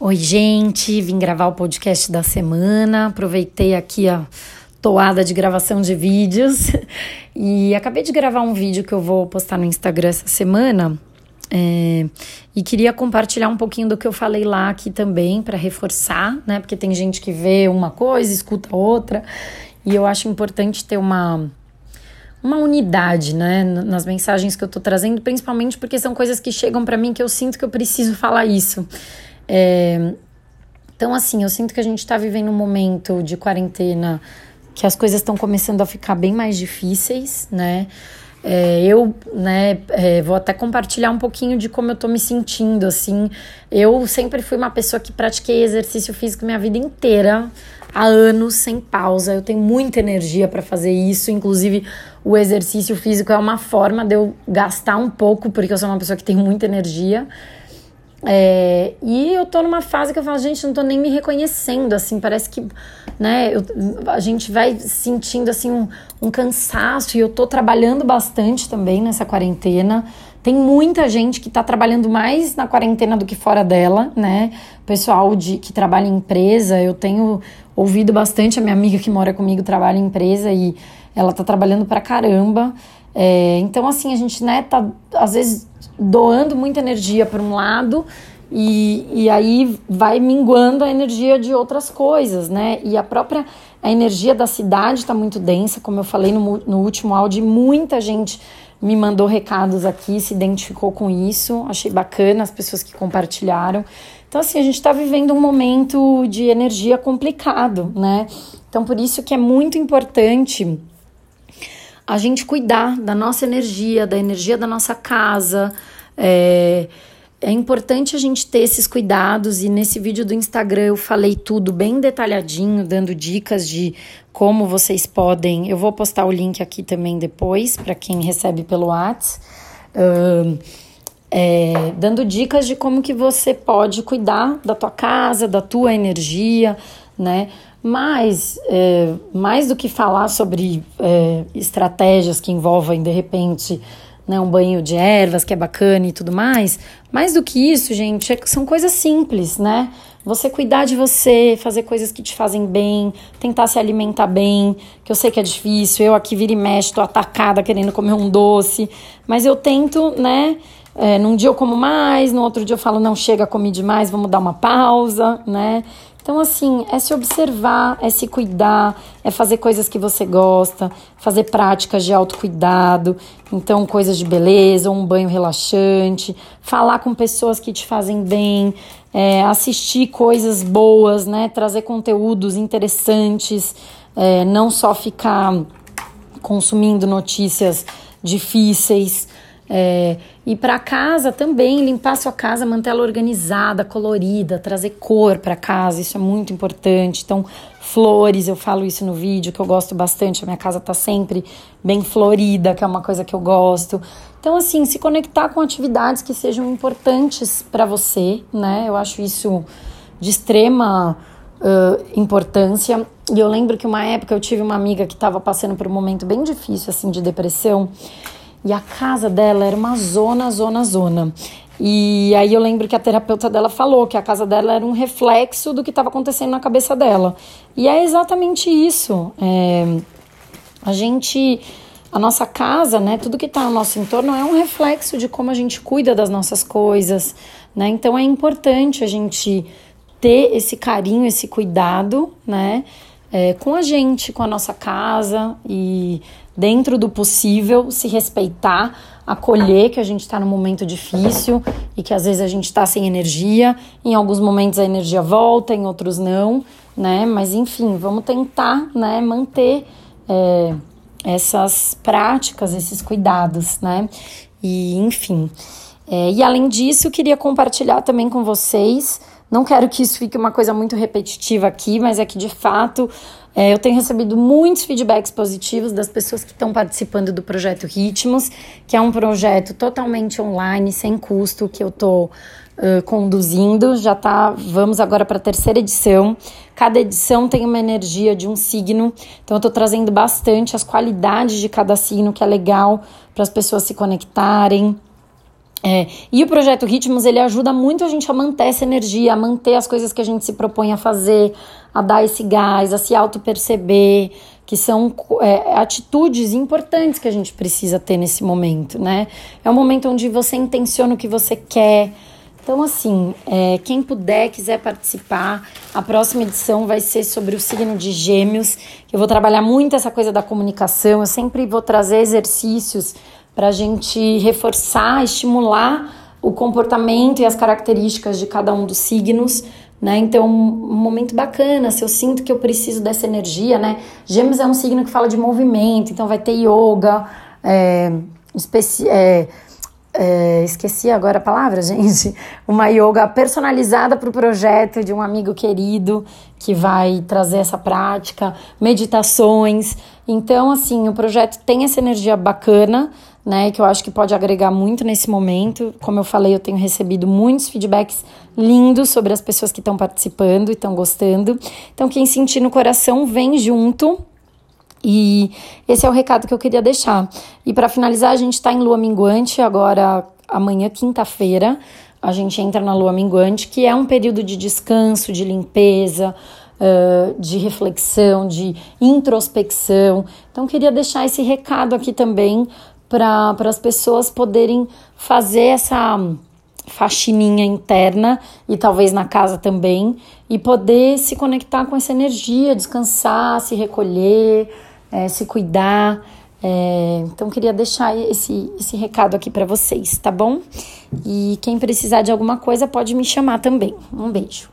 Oi, gente, vim gravar o podcast da semana. Aproveitei aqui a toada de gravação de vídeos e acabei de gravar um vídeo que eu vou postar no Instagram essa semana. É, e queria compartilhar um pouquinho do que eu falei lá aqui também para reforçar, né? Porque tem gente que vê uma coisa, escuta outra, e eu acho importante ter uma uma unidade, né, nas mensagens que eu tô trazendo, principalmente porque são coisas que chegam para mim que eu sinto que eu preciso falar isso. É, então, assim, eu sinto que a gente está vivendo um momento de quarentena que as coisas estão começando a ficar bem mais difíceis, né? É, eu, né, é, vou até compartilhar um pouquinho de como eu tô me sentindo, assim. Eu sempre fui uma pessoa que pratiquei exercício físico minha vida inteira, há anos, sem pausa. Eu tenho muita energia para fazer isso, inclusive o exercício físico é uma forma de eu gastar um pouco, porque eu sou uma pessoa que tem muita energia. É, e eu tô numa fase que eu falo, gente, não tô nem me reconhecendo, assim, parece que, né, eu, a gente vai sentindo, assim, um, um cansaço e eu tô trabalhando bastante também nessa quarentena. Tem muita gente que tá trabalhando mais na quarentena do que fora dela, né? Pessoal de, que trabalha em empresa, eu tenho ouvido bastante, a minha amiga que mora comigo trabalha em empresa e ela tá trabalhando pra caramba. É, então, assim, a gente, né, tá às vezes doando muita energia para um lado e, e aí vai minguando a energia de outras coisas, né? E a própria a energia da cidade está muito densa, como eu falei no, no último áudio, muita gente me mandou recados aqui, se identificou com isso, achei bacana as pessoas que compartilharam. Então, assim, a gente está vivendo um momento de energia complicado, né? Então, por isso que é muito importante a gente cuidar da nossa energia, da energia da nossa casa. É, é importante a gente ter esses cuidados e nesse vídeo do Instagram eu falei tudo bem detalhadinho, dando dicas de como vocês podem. Eu vou postar o link aqui também depois para quem recebe pelo WhatsApp. É, dando dicas de como que você pode cuidar da tua casa, da tua energia, né? Mas, é, mais do que falar sobre é, estratégias que envolvem, de repente, né, um banho de ervas que é bacana e tudo mais, mais do que isso, gente, é, são coisas simples, né? Você cuidar de você, fazer coisas que te fazem bem, tentar se alimentar bem, que eu sei que é difícil, eu aqui vira e mexe, tô atacada querendo comer um doce, mas eu tento, né? É, num dia eu como mais, no outro dia eu falo, não, chega, comi demais, vamos dar uma pausa, né? Então, assim, é se observar, é se cuidar, é fazer coisas que você gosta, fazer práticas de autocuidado, então coisas de beleza, um banho relaxante, falar com pessoas que te fazem bem, é, assistir coisas boas, né? Trazer conteúdos interessantes, é, não só ficar consumindo notícias difíceis. É, e para casa também, limpar sua casa, manter ela organizada, colorida, trazer cor para casa, isso é muito importante. Então, flores, eu falo isso no vídeo, que eu gosto bastante. A minha casa tá sempre bem florida, que é uma coisa que eu gosto. Então, assim, se conectar com atividades que sejam importantes para você, né? Eu acho isso de extrema uh, importância. E eu lembro que uma época eu tive uma amiga que estava passando por um momento bem difícil, assim, de depressão. E a casa dela era uma zona, zona, zona. E aí eu lembro que a terapeuta dela falou que a casa dela era um reflexo do que estava acontecendo na cabeça dela. E é exatamente isso. É, a gente, a nossa casa, né, tudo que está no nosso entorno é um reflexo de como a gente cuida das nossas coisas, né? Então é importante a gente ter esse carinho, esse cuidado, né? É, com a gente, com a nossa casa e dentro do possível, se respeitar, acolher que a gente está num momento difícil e que às vezes a gente está sem energia, em alguns momentos a energia volta, em outros não, né? Mas enfim, vamos tentar, né, manter é, essas práticas, esses cuidados, né? E enfim. É, e além disso, queria compartilhar também com vocês. Não quero que isso fique uma coisa muito repetitiva aqui, mas é que de fato é, eu tenho recebido muitos feedbacks positivos das pessoas que estão participando do projeto Ritmos, que é um projeto totalmente online, sem custo, que eu estou uh, conduzindo. Já tá, vamos agora para a terceira edição. Cada edição tem uma energia de um signo, então eu estou trazendo bastante as qualidades de cada signo, que é legal para as pessoas se conectarem. É, e o projeto Ritmos ele ajuda muito a gente a manter essa energia, a manter as coisas que a gente se propõe a fazer, a dar esse gás, a se auto-perceber, que são é, atitudes importantes que a gente precisa ter nesse momento, né? É um momento onde você intenciona o que você quer. Então, assim, é, quem puder, quiser participar, a próxima edição vai ser sobre o signo de Gêmeos. Eu vou trabalhar muito essa coisa da comunicação, eu sempre vou trazer exercícios para a gente reforçar, estimular o comportamento e as características de cada um dos signos, né? Então, um momento bacana, se eu sinto que eu preciso dessa energia, né? Gêmeos é um signo que fala de movimento, então vai ter yoga, é, é, é, esqueci agora a palavra, gente. Uma yoga personalizada para o projeto de um amigo querido que vai trazer essa prática, meditações. Então, assim, o projeto tem essa energia bacana, né? Que eu acho que pode agregar muito nesse momento. Como eu falei, eu tenho recebido muitos feedbacks lindos sobre as pessoas que estão participando e estão gostando. Então, quem sentir no coração, vem junto. E esse é o recado que eu queria deixar. E para finalizar, a gente está em lua minguante agora, amanhã, quinta-feira. A gente entra na lua minguante, que é um período de descanso, de limpeza, uh, de reflexão, de introspecção. Então, queria deixar esse recado aqui também para as pessoas poderem fazer essa faxininha interna e talvez na casa também e poder se conectar com essa energia, descansar, se recolher, é, se cuidar. É, então queria deixar esse, esse recado aqui para vocês, tá bom? E quem precisar de alguma coisa pode me chamar também. Um beijo.